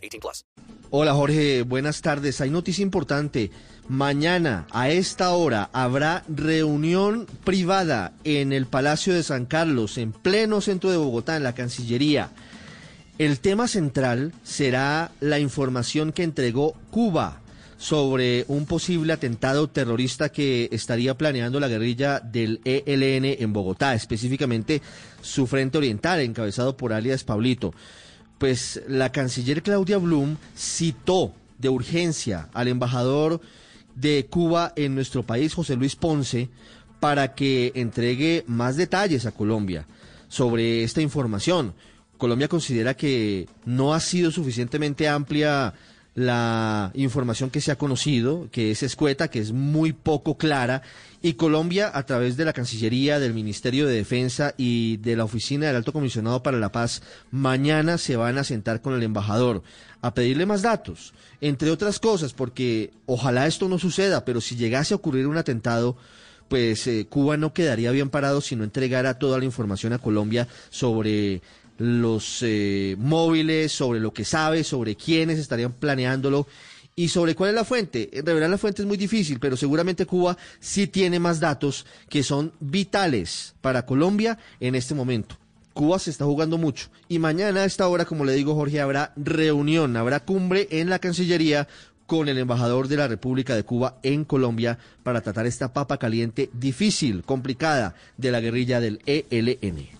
18 plus. Hola Jorge, buenas tardes. Hay noticia importante. Mañana a esta hora habrá reunión privada en el Palacio de San Carlos, en pleno centro de Bogotá, en la Cancillería. El tema central será la información que entregó Cuba sobre un posible atentado terrorista que estaría planeando la guerrilla del ELN en Bogotá, específicamente su frente oriental, encabezado por alias Pablito. Pues la canciller Claudia Blum citó de urgencia al embajador de Cuba en nuestro país, José Luis Ponce, para que entregue más detalles a Colombia sobre esta información. Colombia considera que no ha sido suficientemente amplia la información que se ha conocido, que es escueta, que es muy poco clara, y Colombia, a través de la Cancillería, del Ministerio de Defensa y de la Oficina del Alto Comisionado para la Paz, mañana se van a sentar con el embajador a pedirle más datos, entre otras cosas, porque ojalá esto no suceda, pero si llegase a ocurrir un atentado, pues eh, Cuba no quedaría bien parado si no entregara toda la información a Colombia sobre los eh, móviles, sobre lo que sabe, sobre quiénes estarían planeándolo y sobre cuál es la fuente. Revelar la fuente es muy difícil, pero seguramente Cuba sí tiene más datos que son vitales para Colombia en este momento. Cuba se está jugando mucho y mañana a esta hora, como le digo Jorge, habrá reunión, habrá cumbre en la Cancillería con el embajador de la República de Cuba en Colombia para tratar esta papa caliente difícil, complicada de la guerrilla del ELN.